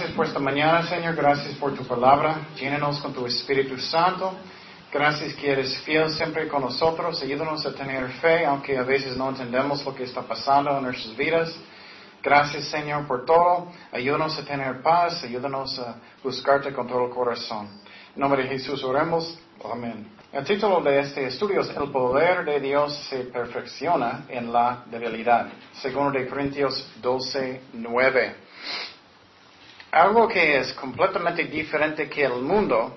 Gracias por esta mañana, Señor. Gracias por tu palabra. Llénanos con tu Espíritu Santo. Gracias que eres fiel siempre con nosotros. Ayúdanos a tener fe, aunque a veces no entendemos lo que está pasando en nuestras vidas. Gracias, Señor, por todo. Ayúdanos a tener paz. Ayúdanos a buscarte con todo el corazón. En nombre de Jesús oremos. Amén. El título de este estudio es El poder de Dios se perfecciona en la debilidad. Segundo de Corintios 12, 9. Algo que es completamente diferente que el mundo,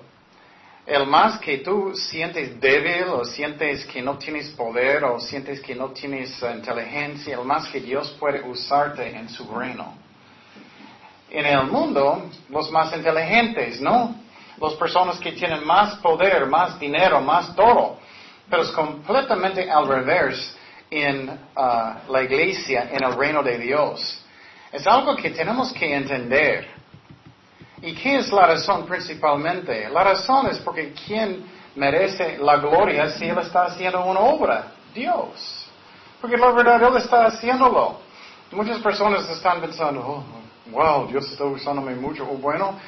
el más que tú sientes débil o sientes que no tienes poder o sientes que no tienes inteligencia, el más que Dios puede usarte en su reino. En el mundo, los más inteligentes, ¿no? Las personas que tienen más poder, más dinero, más todo. Pero es completamente al revés en uh, la iglesia, en el reino de Dios. Es algo que tenemos que entender. ¿Y qué es la razón principalmente? La razón es porque ¿quién merece la gloria si Él está haciendo una obra? Dios. Porque la verdad Él está haciéndolo. Muchas personas están pensando, oh, wow, Dios está usándome mucho. O bueno,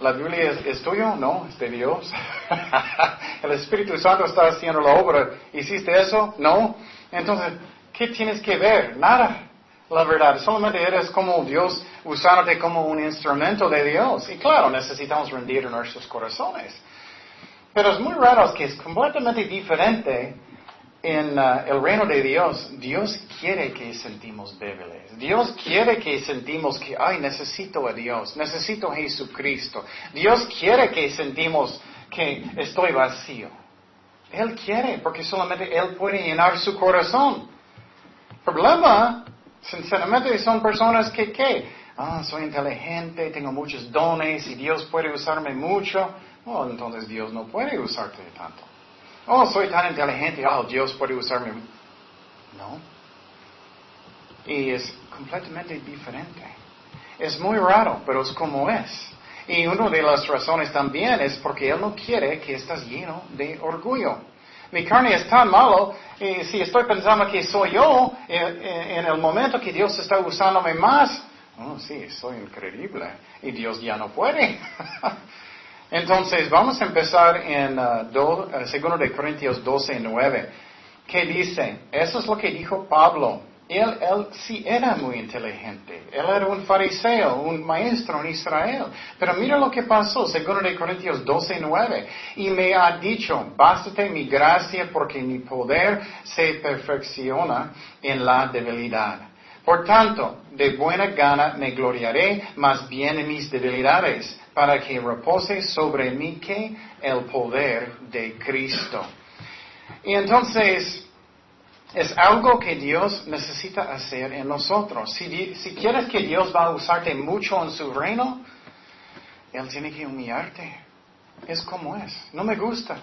¿la Biblia es, es tuyo? No, es de Dios. El Espíritu Santo está haciendo la obra. ¿Hiciste eso? No. Entonces, ¿qué tienes que ver? Nada la verdad. Solamente eres como Dios usándote como un instrumento de Dios. Y claro, necesitamos rendir nuestros corazones. Pero es muy raro que es completamente diferente en uh, el reino de Dios. Dios quiere que sentimos débiles. Dios quiere que sentimos que, ay, necesito a Dios, necesito a Jesucristo. Dios quiere que sentimos que estoy vacío. Él quiere, porque solamente Él puede llenar su corazón. Problema Sinceramente son personas que, ¿qué? Ah, soy inteligente, tengo muchos dones y Dios puede usarme mucho. Oh, entonces Dios no puede usarte tanto. Oh, soy tan inteligente, oh, Dios puede usarme. No. Y es completamente diferente. Es muy raro, pero es como es. Y una de las razones también es porque Él no quiere que estés lleno de orgullo. Mi carne es tan malo y si estoy pensando que soy yo, en, el momento que Dios está usándome más, oh sí, soy increíble y Dios ya no puede. Entonces, vamos a empezar en uh, uh de Corintios 12, 9. ¿Qué dice? Eso es lo que dijo Pablo. Él, él sí era muy inteligente. Él era un fariseo, un maestro en Israel. Pero mira lo que pasó, segundo de Corintios 12, 9. Y me ha dicho, bástate mi gracia porque mi poder se perfecciona en la debilidad. Por tanto, de buena gana me gloriaré más bien en mis debilidades, para que repose sobre mí que el poder de Cristo. Y entonces, es algo que Dios necesita hacer en nosotros. Si, quieres que Dios va a usarte mucho en su reino, Él tiene que humillarte. Es como es. No me gusta.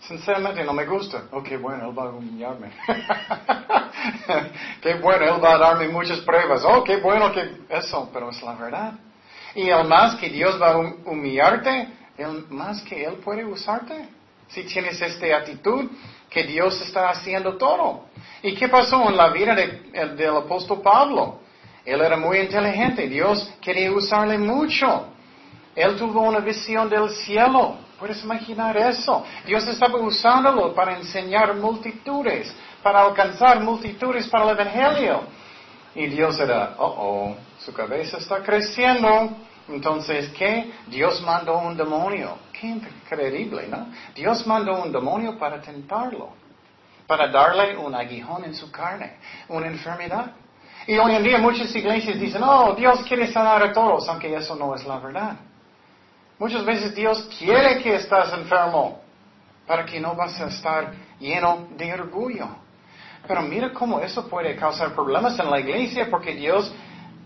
Sinceramente no me gusta. Ok, bueno, Él va a humillarme. qué bueno, Él va a darme muchas pruebas. Oh, qué bueno que eso, pero es la verdad. Y el más que Dios va a humillarte, el más que Él puede usarte. Si tienes esta actitud, que Dios está haciendo todo. ¿Y qué pasó en la vida del apóstol Pablo? Él era muy inteligente, Dios quería usarle mucho. Él tuvo una visión del cielo. ¿Puedes imaginar eso? Dios estaba usándolo para enseñar multitudes, para alcanzar multitudes para el Evangelio. Y Dios era, oh, oh, su cabeza está creciendo. Entonces, ¿qué? Dios mandó un demonio. Qué increíble, ¿no? Dios mandó un demonio para tentarlo, para darle un aguijón en su carne, una enfermedad. Y hoy en día muchas iglesias dicen, oh, Dios quiere sanar a todos, aunque eso no es la verdad. Muchas veces Dios quiere que estás enfermo para que no vas a estar lleno de orgullo. Pero mira cómo eso puede causar problemas en la iglesia porque Dios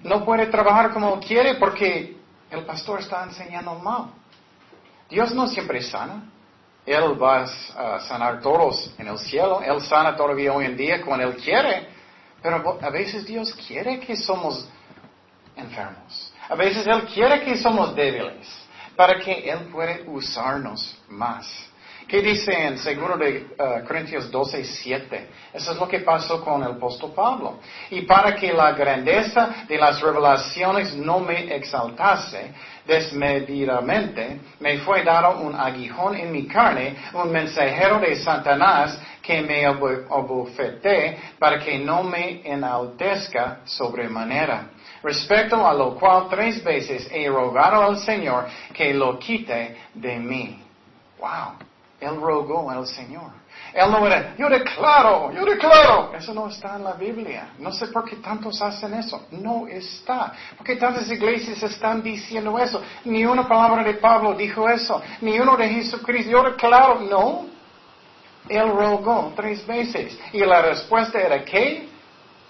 no puede trabajar como quiere porque el pastor está enseñando mal. Dios no siempre sana. Él va a sanar todos en el cielo. Él sana todavía hoy en día cuando Él quiere. Pero a veces Dios quiere que somos enfermos. A veces Él quiere que somos débiles para que Él pueda usarnos más. ¿Qué dice en seguro de uh, Corintios 12, 7? Eso es lo que pasó con el apóstol Pablo. Y para que la grandeza de las revelaciones no me exaltase desmedidamente, me fue dado un aguijón en mi carne, un mensajero de Satanás que me abofeté para que no me enaltezca sobremanera. Respecto a lo cual tres veces he rogado al Señor que lo quite de mí. Wow. Él rogó al Señor. Él no era, yo declaro, yo declaro. Eso no está en la Biblia. No sé por qué tantos hacen eso. No está. Porque tantas iglesias están diciendo eso. Ni una palabra de Pablo dijo eso. Ni uno de Jesucristo. Yo declaro. No. Él rogó tres veces. Y la respuesta era, ¿qué?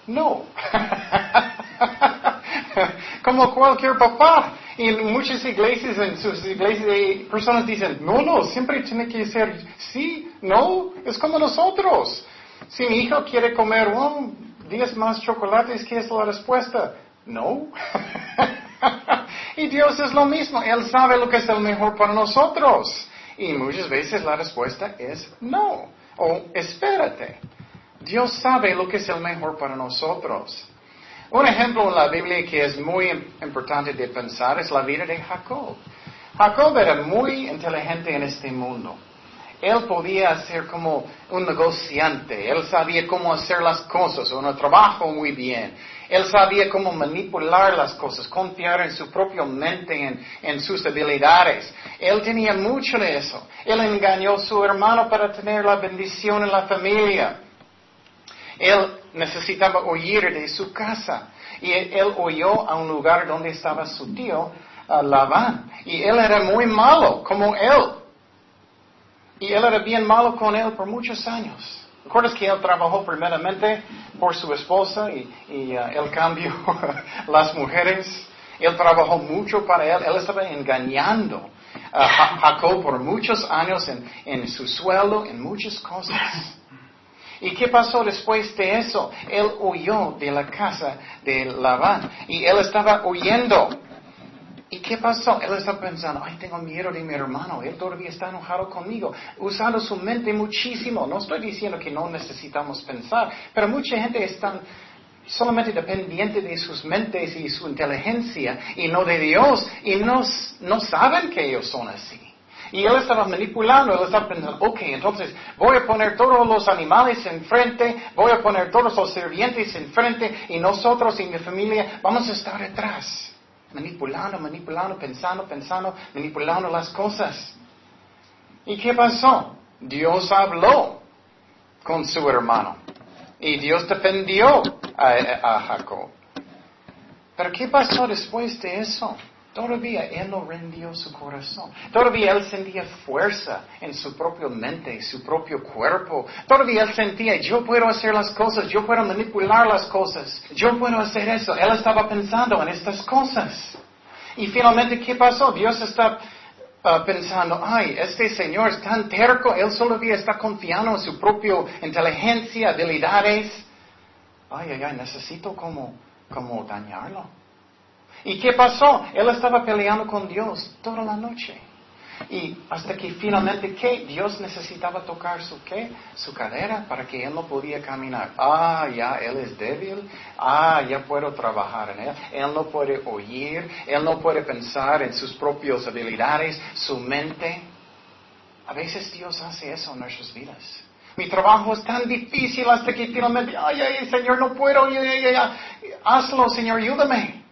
No. Como cualquier papá. Y en muchas iglesias, en sus iglesias, personas dicen, no, no, siempre tiene que ser sí, no, es como nosotros. Si mi hijo quiere comer, oh, 10 más chocolates, ¿qué es la respuesta? No. y Dios es lo mismo, Él sabe lo que es el mejor para nosotros. Y muchas veces la respuesta es no, o espérate. Dios sabe lo que es el mejor para nosotros. Un ejemplo en la Biblia que es muy importante de pensar es la vida de Jacob. Jacob era muy inteligente en este mundo. Él podía ser como un negociante, él sabía cómo hacer las cosas, un trabajo muy bien. Él sabía cómo manipular las cosas, confiar en su propia mente, en, en sus habilidades. Él tenía mucho de eso. Él engañó a su hermano para tener la bendición en la familia. Él necesitaba huir de su casa. Y él huyó a un lugar donde estaba su tío, Labán. Y él era muy malo, como él. Y él era bien malo con él por muchos años. ¿Recuerdas que él trabajó primeramente por su esposa y, y uh, él cambió las mujeres? Él trabajó mucho para él. Él estaba engañando a Jacob por muchos años en, en su sueldo, en muchas cosas. ¿Y qué pasó después de eso? Él huyó de la casa de Labán y él estaba huyendo. ¿Y qué pasó? Él estaba pensando, ay, tengo miedo de mi hermano, él todavía está enojado conmigo, usando su mente muchísimo. No estoy diciendo que no necesitamos pensar, pero mucha gente está solamente dependiente de sus mentes y su inteligencia y no de Dios y no, no saben que ellos son así. Y él estaba manipulando, él estaba pensando, ok, entonces voy a poner todos los animales enfrente, voy a poner todos los sirvientes enfrente y nosotros y mi familia vamos a estar detrás. Manipulando, manipulando, pensando, pensando, manipulando las cosas. ¿Y qué pasó? Dios habló con su hermano. Y Dios defendió a, a Jacob. Pero ¿qué pasó después de eso? Todavía él no rendió su corazón. Todavía él sentía fuerza en su propia mente, su propio cuerpo. Todavía él sentía, yo puedo hacer las cosas, yo puedo manipular las cosas, yo puedo hacer eso. Él estaba pensando en estas cosas. Y finalmente, ¿qué pasó? Dios está uh, pensando, ay, este señor es tan terco, él todavía está confiando en su propia inteligencia, habilidades. Ay, ay, ay, necesito como, como dañarlo. ¿Y qué pasó? Él estaba peleando con Dios toda la noche. Y hasta que finalmente, ¿qué? Dios necesitaba tocar su qué? Su cadera para que él no podía caminar. Ah, ya, él es débil. Ah, ya puedo trabajar en él. Él no puede oír. Él no puede pensar en sus propias habilidades, su mente. A veces Dios hace eso en nuestras vidas. Mi trabajo es tan difícil hasta que finalmente, ay, ay, Señor, no puedo. Hazlo, Señor, ayúdame.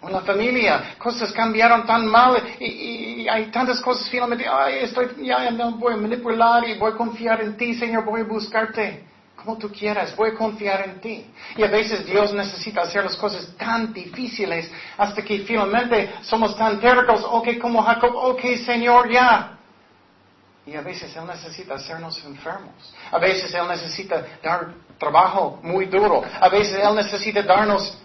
En la familia, cosas cambiaron tan mal y, hay tantas cosas finalmente, ay, estoy, ya no voy a manipular y voy a confiar en ti, Señor, voy a buscarte como tú quieras, voy a confiar en ti. Y a veces Dios necesita hacer las cosas tan difíciles hasta que finalmente somos tan tercos, ok, como Jacob, ok, Señor, ya. Y a veces Él necesita hacernos enfermos. A veces Él necesita dar trabajo muy duro. A veces Él necesita darnos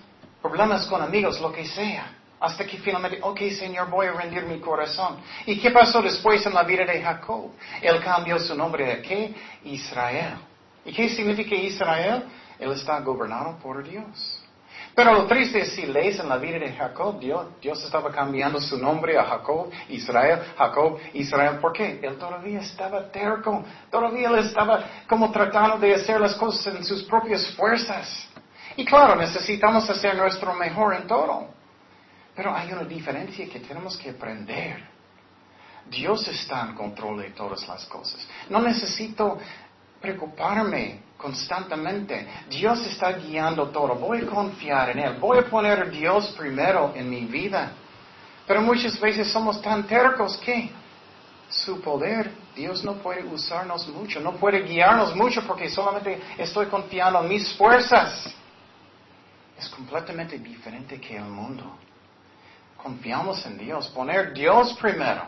problemas con amigos, lo que sea. Hasta que finalmente, ok Señor, voy a rendir mi corazón. ¿Y qué pasó después en la vida de Jacob? Él cambió su nombre a qué? Israel. ¿Y qué significa Israel? Él está gobernado por Dios. Pero lo triste es si lees en la vida de Jacob, Dios, estaba cambiando su nombre a Jacob, Israel, Jacob, Israel. ¿Por qué? Él todavía estaba terco, todavía él estaba como tratando de hacer las cosas en sus propias fuerzas. Y claro, necesitamos hacer nuestro mejor en todo. Pero hay una diferencia que tenemos que aprender. Dios está en control de todas las cosas. No necesito preocuparme constantemente. Dios está guiando todo. Voy a confiar en Él. Voy a poner a Dios primero en mi vida. Pero muchas veces somos tan tercos que su poder, Dios no puede usarnos mucho, no puede guiarnos mucho porque solamente estoy confiando en mis fuerzas. Es completamente diferente que el mundo. Confiamos en Dios, poner Dios primero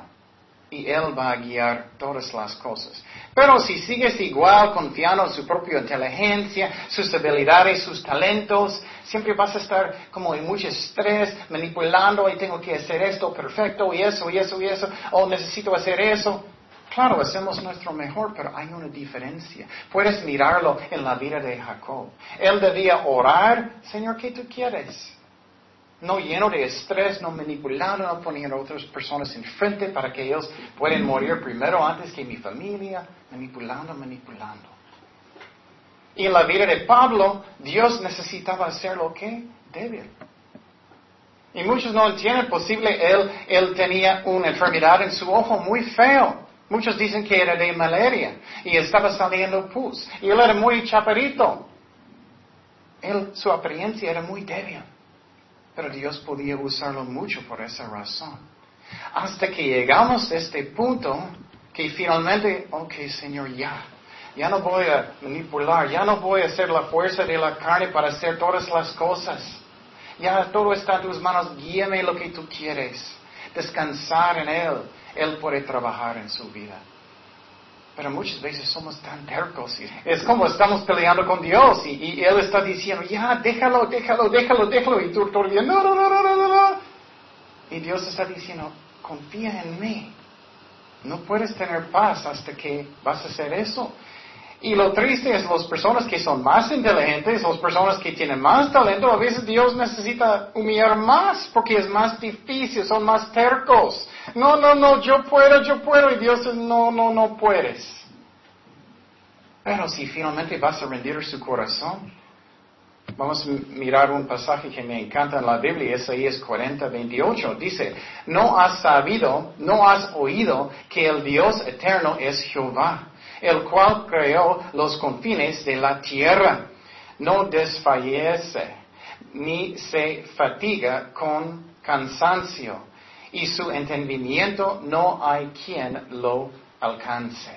y Él va a guiar todas las cosas. Pero si sigues igual confiando en su propia inteligencia, sus habilidades, sus talentos, siempre vas a estar como en mucho estrés, manipulando y tengo que hacer esto perfecto y eso y eso y eso, o necesito hacer eso. Claro, hacemos nuestro mejor, pero hay una diferencia. Puedes mirarlo en la vida de Jacob. Él debía orar, Señor, ¿qué tú quieres? no lleno de estrés, no manipulando, no poniendo a otras personas enfrente para que ellos puedan morir primero antes que mi familia, manipulando, manipulando. Y en la vida de Pablo, Dios necesitaba hacer lo que débil. Y muchos no entienden, posible él, él tenía una enfermedad en su ojo muy feo. Muchos dicen que era de malaria y estaba saliendo pus. Y él era muy chaparito. Él, su apariencia era muy débil. Pero Dios podía usarlo mucho por esa razón. Hasta que llegamos a este punto que finalmente, ok Señor, ya, ya no voy a manipular, ya no voy a hacer la fuerza de la carne para hacer todas las cosas. Ya todo está en tus manos, guíame lo que tú quieres. Descansar en Él, Él puede trabajar en su vida. Pero muchas veces somos tan tercos. Es como estamos peleando con Dios y, Él está diciendo, ya, déjalo, déjalo, déjalo, déjalo. Y tú todavía, no, no, no, no, no, no. Y Dios está diciendo, confía en mí. No puedes tener paz hasta que vas a hacer eso. Y lo triste es las personas que son más inteligentes, las personas que tienen más talento, a veces Dios necesita humillar más porque es más difícil, son más tercos. No, no, no, yo puedo, yo puedo y Dios dice, no, no, no puedes. Pero si finalmente vas a rendir su corazón, vamos a mirar un pasaje que me encanta en la Biblia, Isaías 40, 28. Dice, no has sabido, no has oído que el Dios eterno es Jehová el cual creó los confines de la tierra. No desfallece, ni se fatiga con cansancio, y su entendimiento no hay quien lo alcance.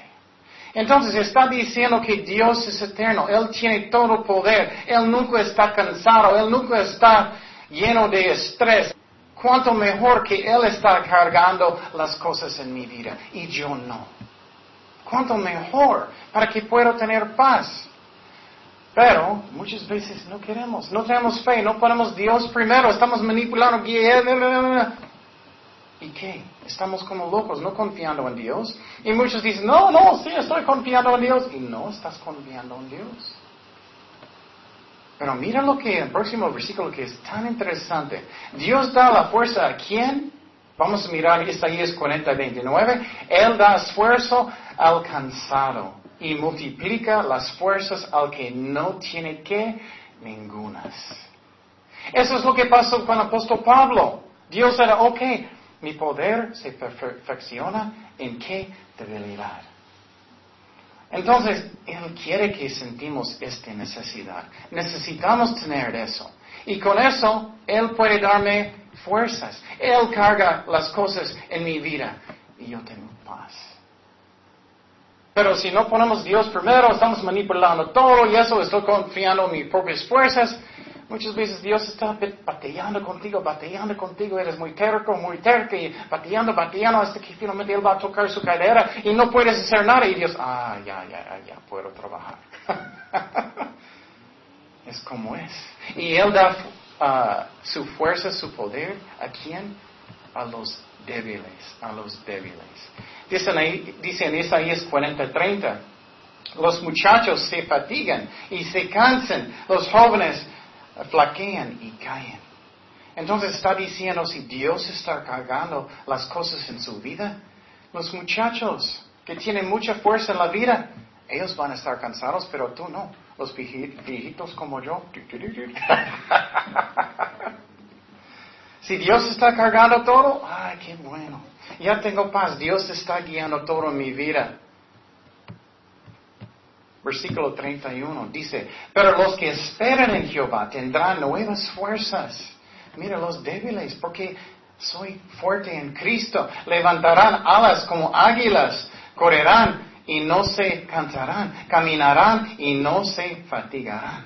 Entonces está diciendo que Dios es eterno, Él tiene todo poder, Él nunca está cansado, Él nunca está lleno de estrés. Cuanto mejor que Él está cargando las cosas en mi vida y yo no cuánto mejor para que pueda tener paz. Pero muchas veces no queremos, no tenemos fe, no ponemos Dios primero, estamos manipulando. ¿Y qué? Estamos como locos, no confiando en Dios. Y muchos dicen, no, no, sí, estoy confiando en Dios. Y no estás confiando en Dios. Pero mira lo que el próximo versículo que es tan interesante. Dios da la fuerza a quién? Vamos a mirar Isaías 40, 29. Él da esfuerzo al cansado y multiplica las fuerzas al que no tiene que ningunas. Eso es lo que pasó con el apóstol Pablo. Dios era, ok, mi poder se perfecciona en qué debilidad. Entonces, Él quiere que sentimos esta necesidad. Necesitamos tener eso. Y con eso, Él puede darme fuerzas. Él carga las cosas en mi vida y yo tengo paz. Pero si no ponemos Dios primero, estamos manipulando todo y eso, estoy confiando en mis propias fuerzas. Muchas veces Dios está batallando contigo, batallando contigo, eres muy terco, muy terco, y batallando, batallando, hasta que finalmente Él va a tocar su cadera y no puedes hacer nada y Dios, ah, ya, ya, ya, puedo trabajar. es como es. Y Él da su fuerza, su poder, ¿a quién? A los débiles, a los débiles. Dice, dice en Isaías 40, 30, los muchachos se fatigan y se cansan, los jóvenes flaquean y caen. Entonces está diciendo si Dios está cargando las cosas en su vida, los muchachos que tienen mucha fuerza en la vida, ellos van a estar cansados, pero tú no. Los viejitos como yo. si Dios está cargando todo, ay, qué bueno. Ya tengo paz. Dios está guiando todo en mi vida. Versículo 31 dice, pero los que esperan en Jehová tendrán nuevas fuerzas. Mira los débiles, porque soy fuerte en Cristo. Levantarán alas como águilas, correrán y no se cansarán, caminarán y no se fatigarán.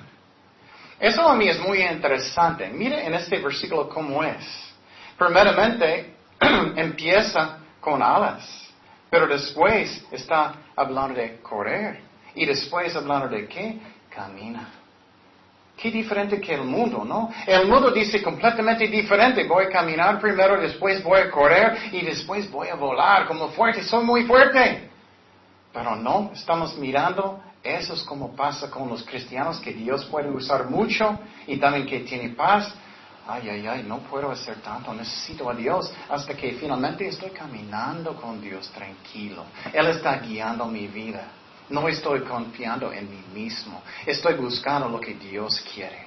Eso a mí es muy interesante. Mire en este versículo cómo es. Primeramente, empieza con alas, pero después está hablando de correr y después hablando de qué? Camina. Qué diferente que el mundo, ¿no? El mundo dice completamente diferente. Voy a caminar primero, después voy a correr y después voy a volar como fuerte. Soy muy fuerte. Pero no, estamos mirando, eso es como pasa con los cristianos, que Dios puede usar mucho y también que tiene paz. Ay, ay, ay, no puedo hacer tanto, necesito a Dios hasta que finalmente estoy caminando con Dios tranquilo. Él está guiando mi vida. No estoy confiando en mí mismo. Estoy buscando lo que Dios quiere.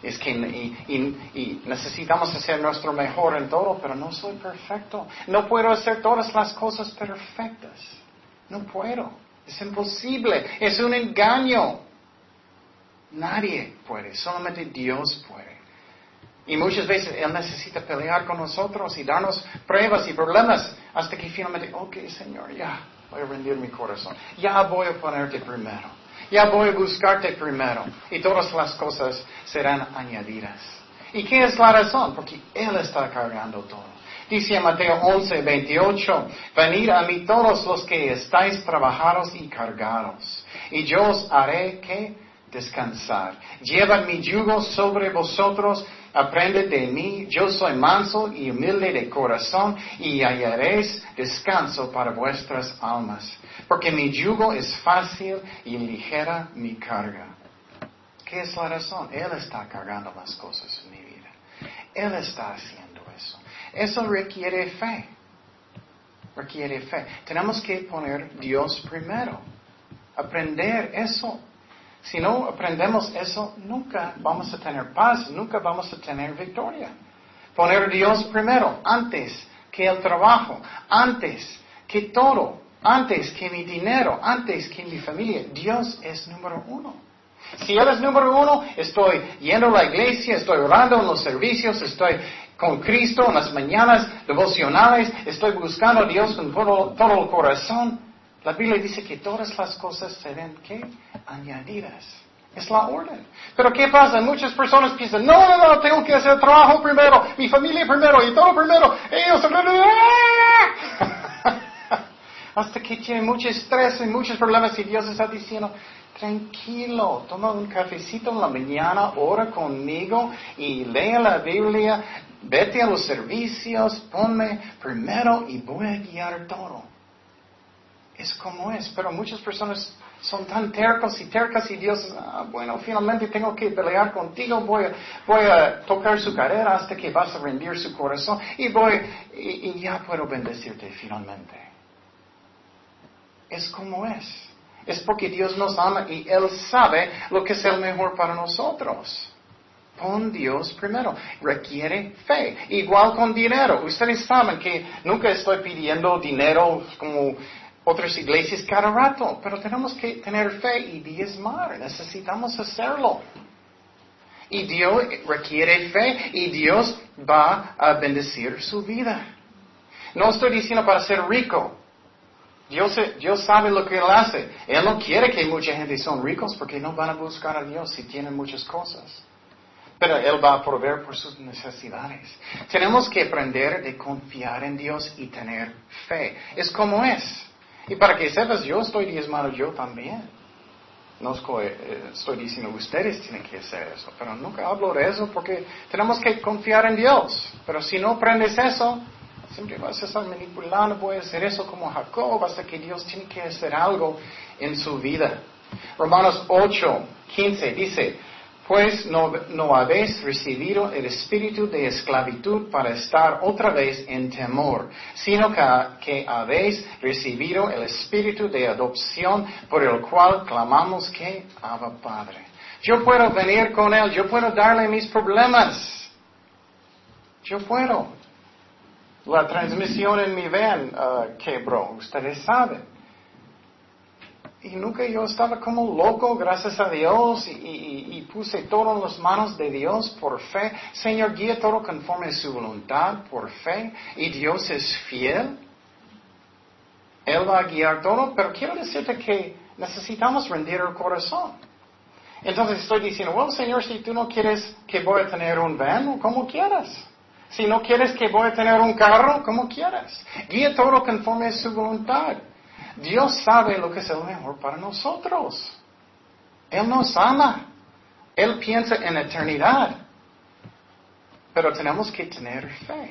Es que y, necesitamos hacer nuestro mejor en todo, pero no soy perfecto. No puedo hacer todas las cosas perfectas. No puedo. Es imposible. Es un engaño. Nadie puede. Solamente Dios puede. Y muchas veces Él necesita pelear con nosotros y darnos pruebas y problemas hasta que finalmente, ok, Señor, ya, voy a rendir mi corazón. Ya voy a ponerte primero. Ya voy a buscarte primero. Y todas las cosas serán añadidas. ¿Y qué es la razón? Porque Él está cargando todo. Dice Mateo 11, 28, venid a mí todos los que estáis trabajados y cargados, y yo os haré que descansar. Llevad mi yugo sobre vosotros, aprended de mí, yo soy manso y humilde de corazón, y hallaréis descanso para vuestras almas. Porque mi yugo es fácil y ligera mi carga. ¿Qué es la razón? Él está cargando las cosas en mi vida. Él está haciendo eso. Requiere fe. Requiere fe. Tenemos que poner Dios primero. Aprender eso. Si no aprendemos eso, nunca vamos a tener paz, nunca vamos a tener victoria. Poner Dios primero, antes que el trabajo, antes que todo, antes que mi dinero, antes que mi familia. Dios es número uno. Si Él es número uno, estoy yendo a la iglesia, estoy orando en los servicios, estoy con Cristo en las mañanas devocionales, estoy buscando a Dios con todo, el corazón. La Biblia dice que todas las cosas serán ¿qué? añadidas. Es la orden. Pero ¿qué pasa? Muchas personas piensan, no, no, no, tengo que hacer trabajo primero, mi familia primero y todo primero. Ellos... Hasta que tienen mucho estrés y muchos problemas y Dios está diciendo, tranquilo, toma un cafecito en la mañana, ora conmigo y lea la Biblia, vete a los servicios, ponme primero y voy a guiar todo. Es como es, pero muchas personas son tan tercos y tercas y Dios, ah, bueno, finalmente tengo que pelear contigo, voy a, voy a tocar su carrera hasta que vas a rendir su corazón y voy, y ya puedo bendecirte finalmente. Es como es. Es porque Dios nos ama y Él sabe lo que es el mejor para nosotros. Pon Dios primero. Requiere fe. Igual con dinero. Ustedes saben que nunca estoy pidiendo dinero como otras iglesias cada rato, pero tenemos que tener fe y diezmar. Necesitamos hacerlo. Y Dios requiere fe y Dios va a bendecir su vida. No estoy diciendo para ser rico. Dios, sabe lo que Él hace. Él no quiere que mucha gente son ricos porque no van a buscar a Dios si tienen muchas cosas. Pero Él va a proveer por sus necesidades. Tenemos que aprender de confiar en Dios y tener fe. Es como es. Y para que sepas, yo estoy diezmado yo también. No estoy, eh, estoy diciendo ustedes tienen que hacer eso, pero nunca hablo de eso porque tenemos que confiar en Dios. Pero si no aprendes eso, Siempre vas a estar manipulando, voy a hacer eso como Jacob hasta que Dios tiene que hacer algo en su vida. Romanos 8, 15 dice, Pues no, no habéis recibido el espíritu de esclavitud para estar otra vez en temor, sino que, que, habéis recibido el espíritu de adopción por el cual clamamos que Abba Padre. Yo puedo venir con Él, yo puedo darle mis problemas. Yo puedo. La transmisión en mi van uh, quebró, ustedes saben. Y nunca yo estaba como loco, gracias a Dios, y, puse todo en las manos de Dios por fe. Señor, guía todo conforme a su voluntad, por fe. Y Dios es fiel. Él va a guiar todo, pero quiero decirte que necesitamos rendir el corazón. Entonces estoy diciendo, bueno, Señor, si tú no quieres que voy a tener un van, como quieras. Si no quieres que voy a tener un carro, como quieras. Guía todo conforme a su voluntad. Dios sabe lo que es el mejor para nosotros. Él nos ama. Él piensa en eternidad. Pero tenemos que tener fe.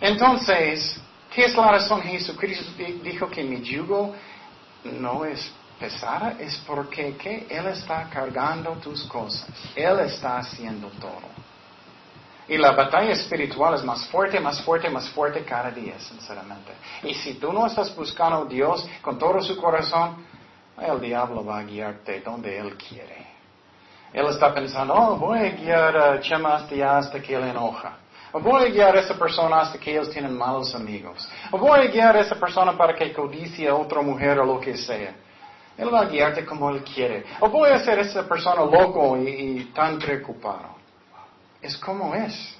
Entonces, ¿qué es la razón? Jesucristo dijo que mi yugo no es pesada, es porque Él está cargando tus cosas. Él está haciendo todo. Y la batalla espiritual es más fuerte, más fuerte, más fuerte cada día, sinceramente. Y si tú no estás buscando a Dios con todo su corazón, el diablo va a guiarte donde Él quiere. Él está pensando, oh, voy a guiar a Chema hasta que él enoja. O voy a guiar a esa persona hasta que ellos tienen malos amigos. O voy a guiar a esa persona para que codicie a otra mujer o lo que sea. Él va a guiarte como Él quiere. O voy a hacer a esa persona loco y tan preocupado es como es.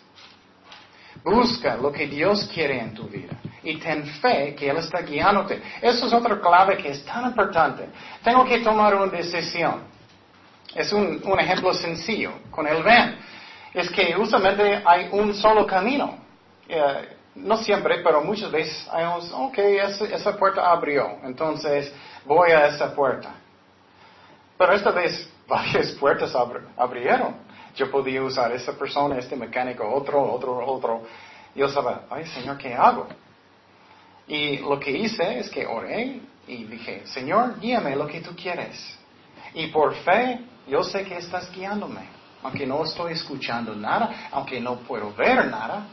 Busca lo que Dios quiere en tu vida y ten fe que Él está guiándote. Eso es otra clave que es tan importante. Tengo que tomar una decisión. Es un, ejemplo sencillo con el van. Es que usualmente hay un solo camino. Eh, no siempre, pero muchas veces hay un, ok, esa, esa puerta abrió, entonces voy a esa puerta. Pero esta vez varias puertas abrieron. Yo podía usar esa persona, este mecánico, otro, otro, otro. Yo sabía, ay Señor, ¿qué hago? Y lo que hice es que oré y dije, Señor, guíame lo que tú quieres. Y por fe, yo sé que estás guiándome. Aunque no estoy escuchando nada, aunque no puedo ver nada.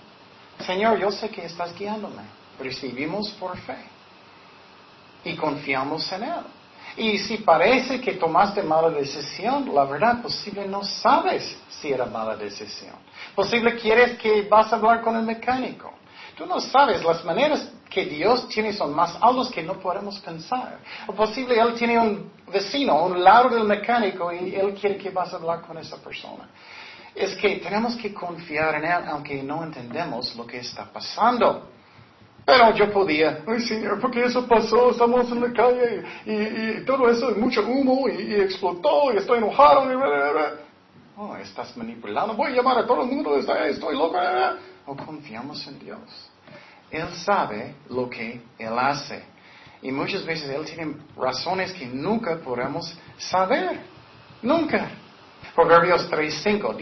Señor, yo sé que estás guiándome. Recibimos por fe. Y confiamos en Él. Y si parece que tomaste mala decisión, la verdad, posible no sabes si era mala decisión. Posible quieres que vas a hablar con el mecánico. Tú no sabes, las maneras que Dios tiene son más altas que no podemos pensar. O posible Él tiene un vecino un lado del mecánico y Él quiere que vas a hablar con esa persona. Es que tenemos que confiar en Él aunque no entendemos lo que está pasando. Pero yo podía, ay Señor, porque eso pasó, estamos en la calle y, todo eso, mucho humo y, explotó y estoy enojado. Y, oh, estás manipulando, voy a llamar a todo el mundo, estoy loco. O confiamos en Dios. Él sabe lo que Él hace. Y muchas veces Él tiene razones que nunca podemos saber. Nunca. Proverbios 3.5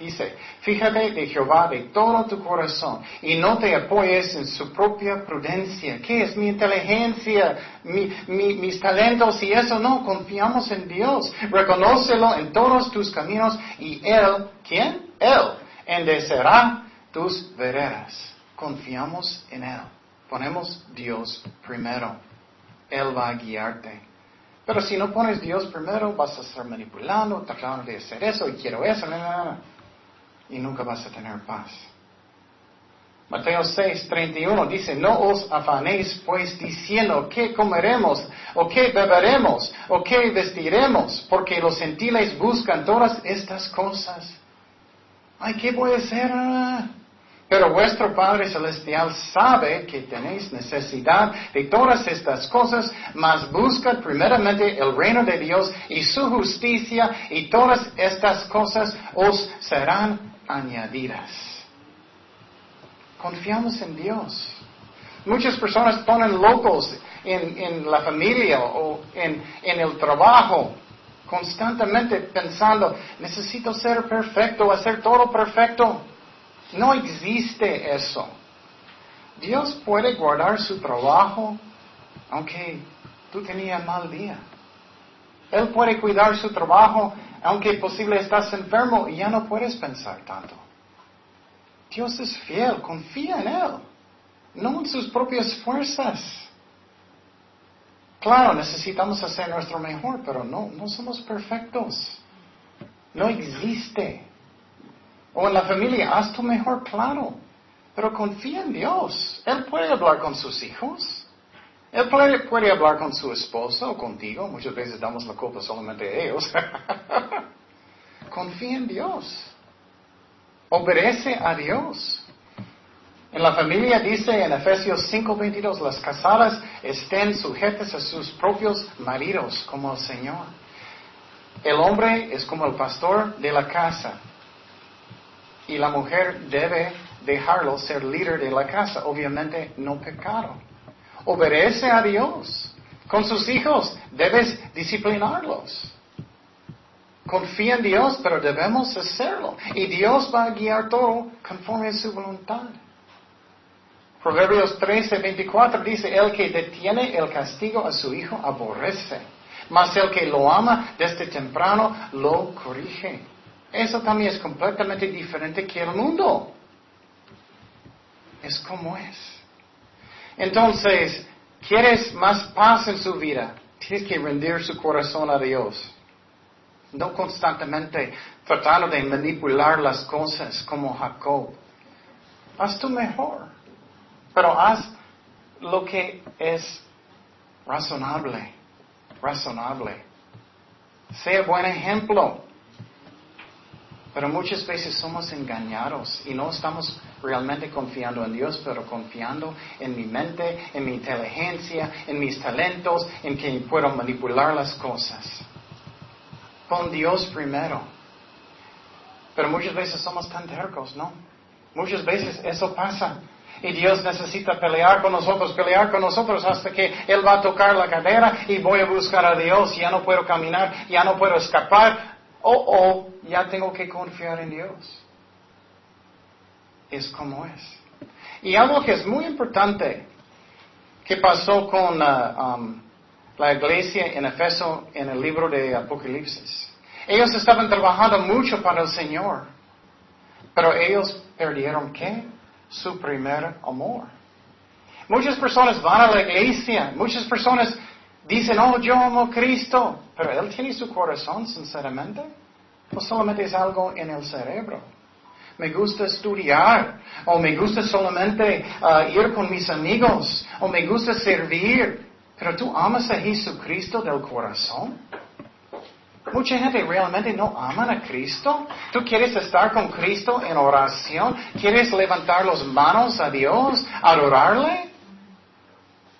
dice, fíjate de Jehová de todo tu corazón y no te apoyes en su propia prudencia. ¿Qué es mi inteligencia, mis talentos y eso? No, confiamos en Dios. Reconócelo en todos tus caminos y Él, ¿quién? Él, endecerá tus veredas. Confiamos en Él. Ponemos Dios primero. Él va a guiarte. Pero si no pones Dios primero, vas a estar manipulando, tratando de hacer eso y quiero eso, y nunca vas a tener paz. Mateo 6, 31 dice, no os afanéis pues diciendo qué comeremos, o qué beberemos, o qué vestiremos, porque los gentiles buscan todas estas cosas. Ay, ¿qué voy a hacer? Pero vuestro Padre Celestial sabe que tenéis necesidad de todas estas cosas, mas buscad primeramente el reino de Dios y su justicia, y todas estas cosas os serán añadidas. Confiamos en Dios. Muchas personas ponen locos en, la familia o en el trabajo, constantemente pensando, necesito ser perfecto, hacer todo perfecto. No existe eso. Dios puede guardar su trabajo aunque tú tenías mal día. Él puede cuidar su trabajo, aunque posible estás enfermo y ya no puedes pensar tanto. Dios es fiel, confía en Él, no en sus propias fuerzas. Claro, necesitamos hacer nuestro mejor, pero no, no somos perfectos. No existe. O en la familia, haz tu mejor, claro. Pero confía en Dios. Él puede hablar con sus hijos. Él puede, hablar con su esposa o contigo. Muchas veces damos la culpa solamente a ellos. confía en Dios. Obedece a Dios. En la familia dice en Efesios 5:22, las casadas estén sujetas a sus propios maridos como el Señor. El hombre es como el pastor de la casa y la mujer debe dejarlo ser líder de la casa. Obviamente no pecado. Obedece a Dios. Con sus hijos debes disciplinarlos. Confía en Dios, pero debemos hacerlo. Y Dios va a guiar todo conforme a su voluntad. Proverbios 13, 24 dice, el que detiene el castigo a su hijo aborrece, mas el que lo ama desde temprano lo corrige. Eso también es completamente diferente que el mundo. Es como es. Entonces, ¿quieres más paz en su vida? Tienes que rendir su corazón a Dios. No constantemente tratando de manipular las cosas como Jacob. Haz tu mejor. Pero haz lo que es razonable. Razonable. Sea buen ejemplo. Pero muchas veces somos engañados y no estamos realmente confiando en Dios, pero confiando en mi mente, en mi inteligencia, en mis talentos, en que puedo manipular las cosas. Con Dios primero. Pero muchas veces somos tan tercos, ¿no? Muchas veces eso pasa. Y Dios necesita pelear con nosotros, pelear con nosotros hasta que Él va a tocar la cadera y voy a buscar a Dios, ya no puedo caminar, ya no puedo escapar, oh, oh, ya tengo que confiar en Dios. Es como es. Y algo que es muy importante que pasó con uh, um, la iglesia en Efeso en el libro de Apocalipsis. Ellos estaban trabajando mucho para el Señor, pero ellos perdieron qué? Su primer amor. Muchas personas van a la iglesia, muchas personas dicen, oh, yo amo a Cristo, pero Él tiene su corazón, sinceramente. No solamente es algo en el cerebro. Me gusta estudiar, o me gusta solamente uh, ir con mis amigos, o me gusta servir. Pero tú amas a Jesucristo del corazón. Mucha gente realmente no ama a Cristo. ¿Tú quieres estar con Cristo en oración? ¿Quieres levantar las manos a Dios, adorarle?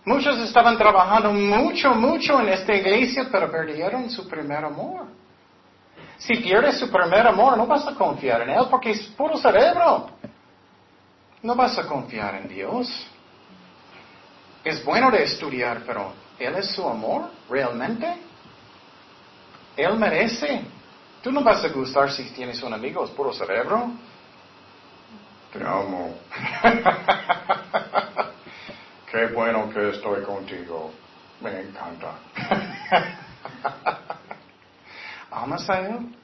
Muchos estaban trabajando mucho, mucho en esta iglesia, pero perdieron su primer amor. Si pierdes su primer amor, no vas a confiar en Él porque es puro cerebro. No vas a confiar en Dios. Es bueno de estudiar, pero ¿Él es su amor realmente? Él merece. Tú no vas a gustar si tienes un amigo, es puro cerebro. Te amo. Qué bueno que estoy contigo. Me encanta. ¿Amas a Él?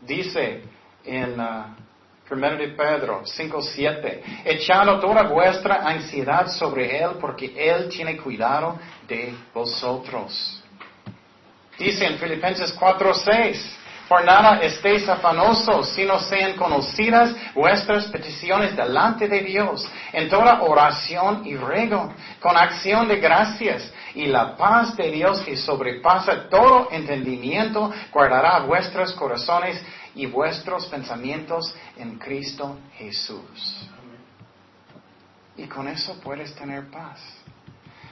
Dice en uh, 1 de Pedro 5.7, echando toda vuestra ansiedad sobre Él porque Él tiene cuidado de vosotros. Dice en Filipenses 4.6, por nada estéis afanosos, sino sean conocidas vuestras peticiones delante de Dios, en toda oración y ruego, con acción de gracias, y la paz de Dios que sobrepasa todo entendimiento, guardará vuestros corazones y vuestros pensamientos en Cristo Jesús. Y con eso puedes tener paz.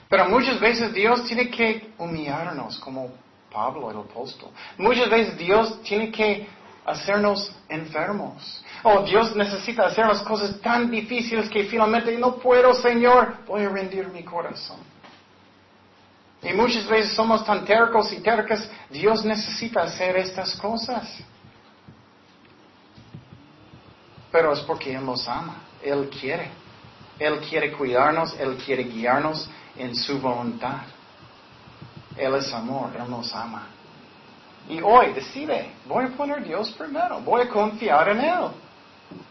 Pero muchas veces Dios tiene que humillarnos como Pablo el apóstol. Muchas veces Dios tiene que hacernos enfermos. Oh, Dios necesita hacer las cosas tan difíciles que finalmente no puedo, Señor, voy a rendir mi corazón. Y muchas veces somos tan tercos y tercas, Dios necesita hacer estas cosas. Pero es porque Él nos ama, Él quiere. Él quiere cuidarnos, Él quiere guiarnos en su voluntad. Él es amor, Él nos ama. Y hoy decide, voy a poner Dios primero, voy a confiar en Él.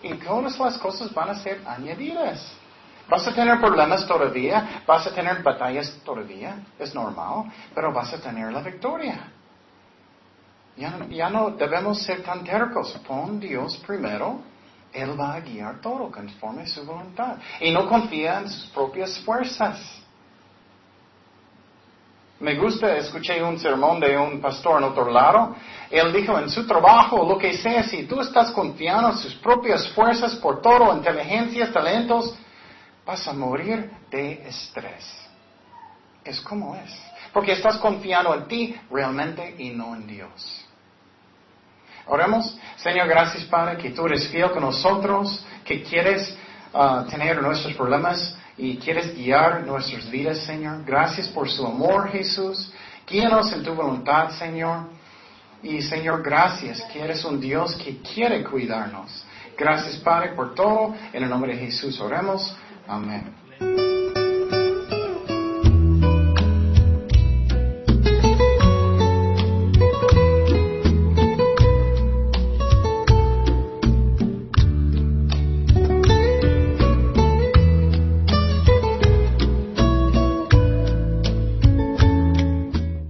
Y todas las cosas van a ser añadidas. Vas a tener problemas todavía, vas a tener batallas todavía, es normal, pero vas a tener la victoria. Ya, ya no debemos ser tan tercos. Pon Dios primero, Él va a guiar todo conforme a su voluntad. Y no confía en sus propias fuerzas. Me gusta, escuché un sermón de un pastor en otro lado. Él dijo, en su trabajo, lo que sea, si tú estás confiando en sus propias fuerzas por todo, inteligencias, talentos, vas a morir de estrés. Es como es. Porque estás confiando en ti realmente y no en Dios. Oremos, Señor, gracias Padre, que tú eres fiel con nosotros, que quieres uh, tener nuestros problemas y quieres guiar nuestras vidas, Señor. Gracias por su amor, Jesús. Guíanos en tu voluntad, Señor. Y Señor, gracias que eres un Dios que quiere cuidarnos. Gracias, Padre, por todo. En el nombre de Jesús oremos. Amén.